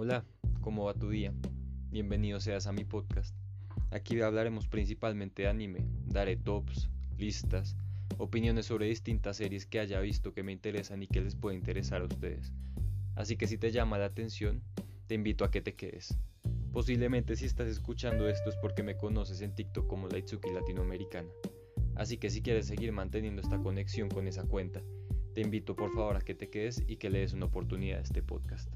Hola, ¿cómo va tu día? Bienvenido seas a mi podcast. Aquí hablaremos principalmente de anime, daré tops, listas, opiniones sobre distintas series que haya visto que me interesan y que les puede interesar a ustedes. Así que si te llama la atención, te invito a que te quedes. Posiblemente si estás escuchando esto es porque me conoces en TikTok como Laitsuki Latinoamericana. Así que si quieres seguir manteniendo esta conexión con esa cuenta, te invito por favor a que te quedes y que le des una oportunidad a este podcast.